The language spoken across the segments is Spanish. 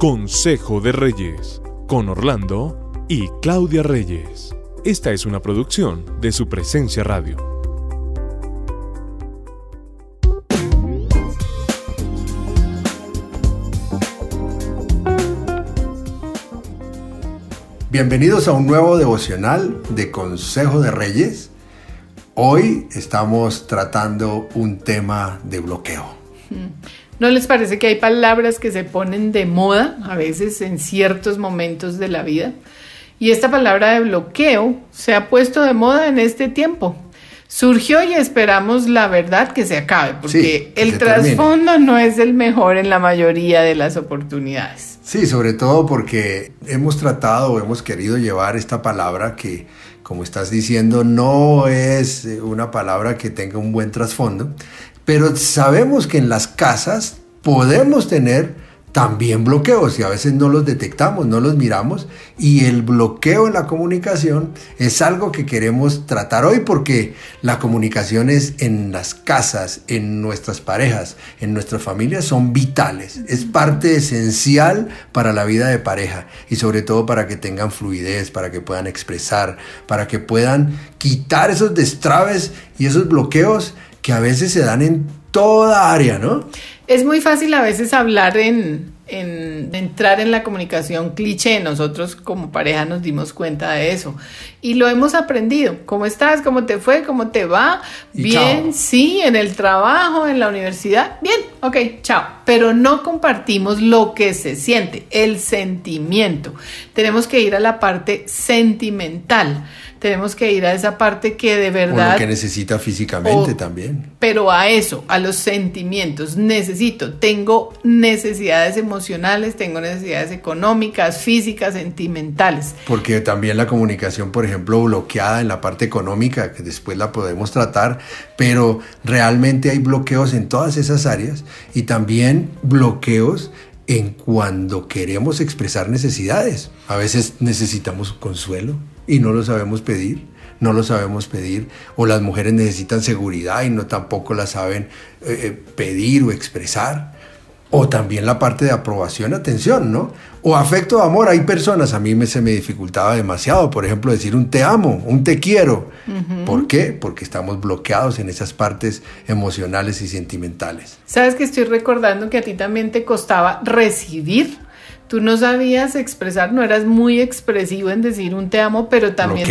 Consejo de Reyes, con Orlando y Claudia Reyes. Esta es una producción de su presencia radio. Bienvenidos a un nuevo devocional de Consejo de Reyes. Hoy estamos tratando un tema de bloqueo. ¿No les parece que hay palabras que se ponen de moda a veces en ciertos momentos de la vida? Y esta palabra de bloqueo se ha puesto de moda en este tiempo. Surgió y esperamos la verdad que se acabe, porque el trasfondo no es el mejor en la mayoría de las oportunidades. Sí, sobre todo porque hemos tratado o hemos querido llevar esta palabra que, como estás diciendo, no es una palabra que tenga un buen trasfondo, pero sabemos que en las casas podemos tener también bloqueos y a veces no los detectamos, no los miramos y el bloqueo en la comunicación es algo que queremos tratar hoy porque la comunicación es en las casas, en nuestras parejas, en nuestras familias son vitales, es parte esencial para la vida de pareja y sobre todo para que tengan fluidez, para que puedan expresar, para que puedan quitar esos destraves y esos bloqueos que a veces se dan en toda área, ¿no? Es muy fácil a veces hablar en, en, entrar en la comunicación cliché. Nosotros como pareja nos dimos cuenta de eso y lo hemos aprendido. ¿Cómo estás? ¿Cómo te fue? ¿Cómo te va? Bien, sí, en el trabajo, en la universidad. Bien, ok, chao. Pero no compartimos lo que se siente, el sentimiento. Tenemos que ir a la parte sentimental tenemos que ir a esa parte que de verdad... O lo que necesita físicamente también. Pero a eso, a los sentimientos, necesito, tengo necesidades emocionales, tengo necesidades económicas, físicas, sentimentales. Porque también la comunicación, por ejemplo, bloqueada en la parte económica, que después la podemos tratar, pero realmente hay bloqueos en todas esas áreas y también bloqueos en cuando queremos expresar necesidades. A veces necesitamos consuelo, y no lo sabemos pedir, no lo sabemos pedir, o las mujeres necesitan seguridad y no tampoco la saben eh, eh, pedir o expresar, o también la parte de aprobación, atención, ¿no? O afecto de amor, hay personas, a mí me, se me dificultaba demasiado, por ejemplo, decir un te amo, un te quiero. ¿Por qué? Porque estamos bloqueados en esas partes emocionales y sentimentales. ¿Sabes que estoy recordando que a ti también te costaba recibir? tú no sabías expresar, no eras muy expresivo en decir un te amo, pero también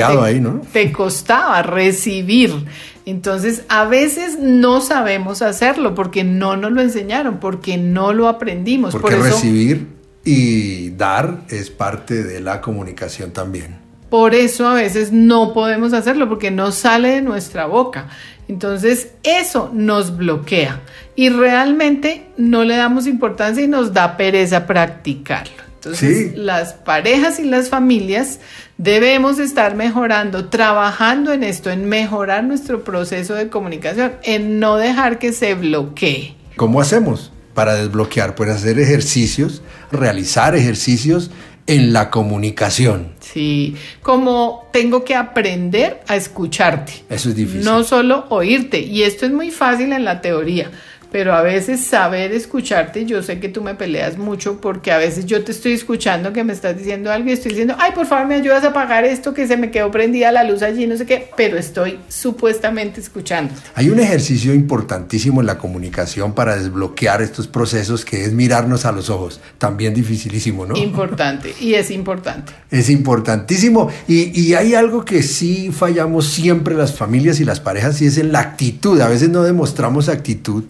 te, costaba recibir. Entonces, a veces no sabemos hacerlo porque no nos lo enseñaron, porque no lo aprendimos. Porque recibir y dar es parte de la comunicación también. Por eso a veces no podemos hacerlo porque no sale de nuestra boca. Entonces eso nos bloquea y realmente no le damos importancia y nos da pereza practicarlo. Entonces las parejas y las familias debemos estar mejorando, trabajando en esto, en mejorar nuestro proceso de comunicación, en no dejar que se bloquee. ¿Cómo hacemos para desbloquear? Pues hacer ejercicios, realizar ejercicios en la comunicación. Sí, como tengo que aprender a escucharte. Eso es difícil. No solo oírte. Y esto es muy fácil en la teoría pero a veces saber escucharte, yo sé que tú me peleas mucho porque a veces yo te estoy escuchando que me estás diciendo algo y estoy diciendo, ay, por favor, me ayudas a apagar esto que se me quedó prendida la luz allí, no sé qué, pero estoy supuestamente escuchando. Hay un ejercicio importantísimo en la comunicación para desbloquear estos procesos que es mirarnos a los ojos, también dificilísimo, ¿no? Importante, y es importante. Es importantísimo, y, y hay algo que sí fallamos siempre las familias y las parejas y es en la actitud, a veces no demostramos actitud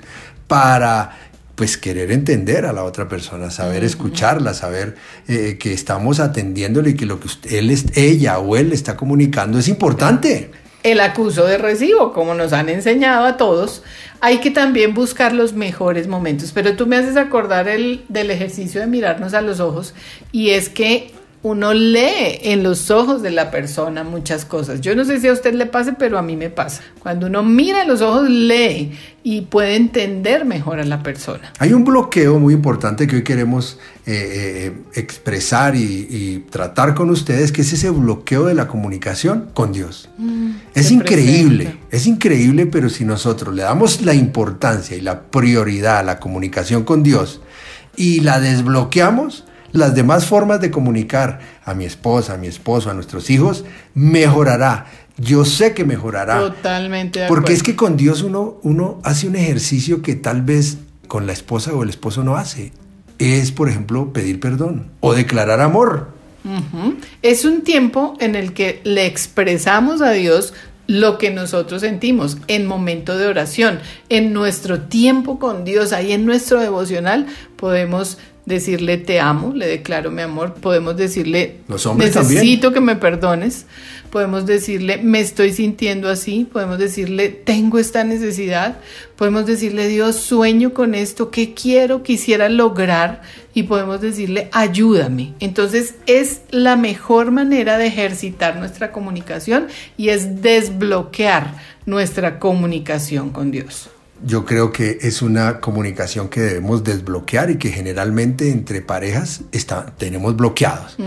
para pues querer entender a la otra persona, saber escucharla, saber eh, que estamos atendiéndole y que lo que él, ella o él está comunicando es importante. El acuso de recibo, como nos han enseñado a todos, hay que también buscar los mejores momentos. Pero tú me haces acordar el, del ejercicio de mirarnos a los ojos y es que uno lee en los ojos de la persona muchas cosas. Yo no sé si a usted le pase, pero a mí me pasa. Cuando uno mira en los ojos, lee y puede entender mejor a la persona. Hay un bloqueo muy importante que hoy queremos eh, eh, expresar y, tratar con ustedes, que es ese bloqueo de la comunicación con Dios. Mm, es increíble, es increíble, pero si nosotros le damos la importancia y la prioridad a la comunicación con Dios y la desbloqueamos, las demás formas de comunicar a mi esposa, a mi esposo, a nuestros hijos, mejorará. Yo sé que mejorará. Totalmente. porque es que con Dios uno, uno hace un ejercicio que tal vez con la esposa o el esposo no hace. Es, por ejemplo, pedir perdón o declarar amor. Es un tiempo en el que le expresamos a Dios lo que nosotros sentimos en momento de oración, en nuestro tiempo con Dios, ahí en nuestro devocional podemos decirle te amo, le declaro mi amor, podemos decirle necesito que me perdones, podemos decirle me estoy sintiendo así, podemos decirle tengo esta necesidad, podemos decirle Dios sueño con esto, ¿qué quiero, quisiera lograr? Y podemos decirle ayúdame. Entonces es la mejor manera de ejercitar nuestra comunicación y es desbloquear nuestra comunicación con Dios yo creo que es una comunicación que debemos desbloquear y que generalmente entre parejas está, tenemos bloqueados.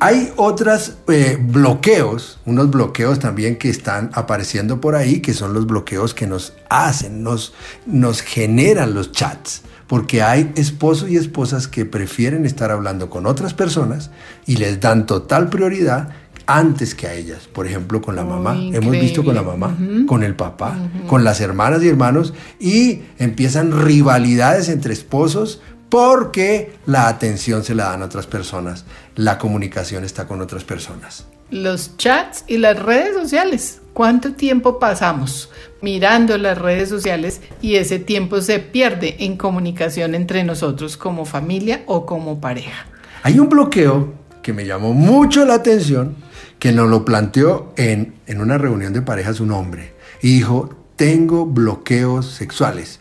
Hay otros eh, bloqueos, unos bloqueos también que están apareciendo por ahí, que son los bloqueos que nos hacen, nos, nos generan los chats. Porque hay esposos y esposas que prefieren estar hablando con otras personas y les dan total prioridad antes que a ellas. Por ejemplo, con la mamá. Hemos visto con la mamá, con el papá, con las hermanas y hermanos. Y empiezan rivalidades entre esposos porque la atención se la dan a otras personas. La comunicación está con otras personas. Los chats y las redes sociales. ¿Cuánto tiempo pasamos mirando las redes sociales y ese tiempo se pierde en comunicación entre nosotros como familia o como pareja? Hay un bloqueo que me llamó mucho la atención que nos lo planteó en, una reunión de parejas un hombre y dijo, tengo bloqueos sexuales.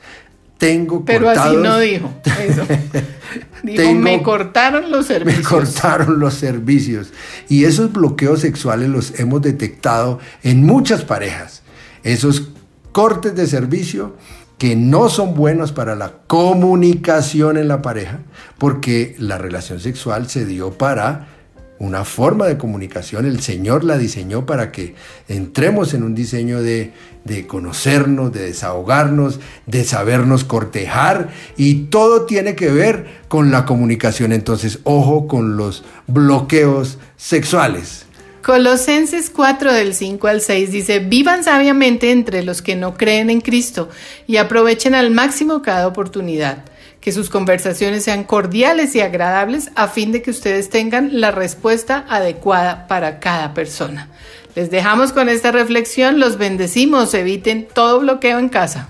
Tengo Pero así no dijo eso. Dijo, me cortaron los servicios. Me cortaron los servicios. Y esos bloqueos sexuales los hemos detectado en muchas parejas. Esos cortes de servicio que no son buenos para la comunicación en la pareja, porque la relación sexual se dio para una forma de comunicación. El Señor la diseñó para que entremos en un diseño de, de, conocernos, de desahogarnos, de sabernos cortejar y todo tiene que ver con la comunicación. Entonces, ojo con los bloqueos sexuales. Colosenses 4 del 5 al 6 dice, vivan sabiamente entre los que no creen en Cristo y aprovechen al máximo cada oportunidad que sus conversaciones sean cordiales y agradables a fin de que ustedes tengan la respuesta adecuada para cada persona. Les dejamos con esta reflexión, los bendecimos, eviten todo bloqueo en casa.